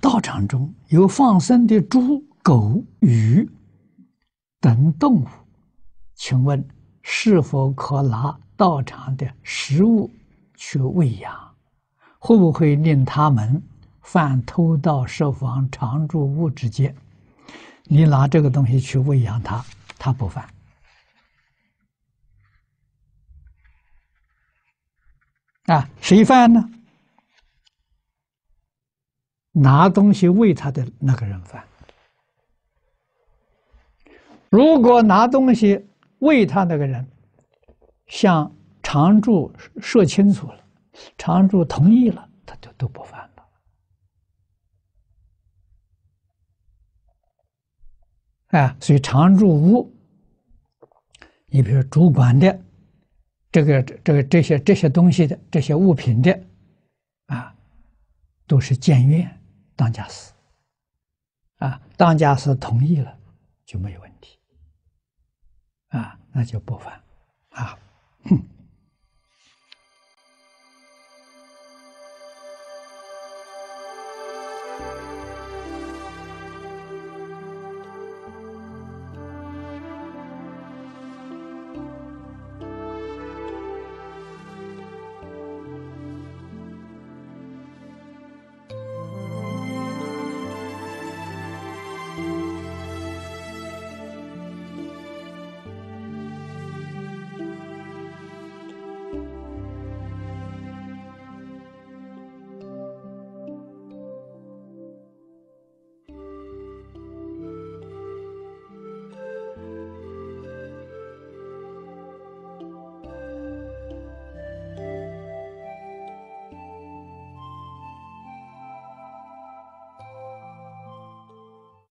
道场中有放生的猪、狗、鱼等动物，请问是否可拿道场的食物去喂养？会不会令他们犯偷盗、设防、常住物之戒？你拿这个东西去喂养它，它不犯。啊，谁犯呢？拿东西喂他的那个人犯。如果拿东西喂他那个人，向常住说清楚了，常住同意了，他就都不犯了。啊，所以常住屋，你比如主管的这个这个这些这些东西的这些物品的，啊，都是监院。当家师，啊，当家师同意了就没有问题，啊，那就不犯，啊。哼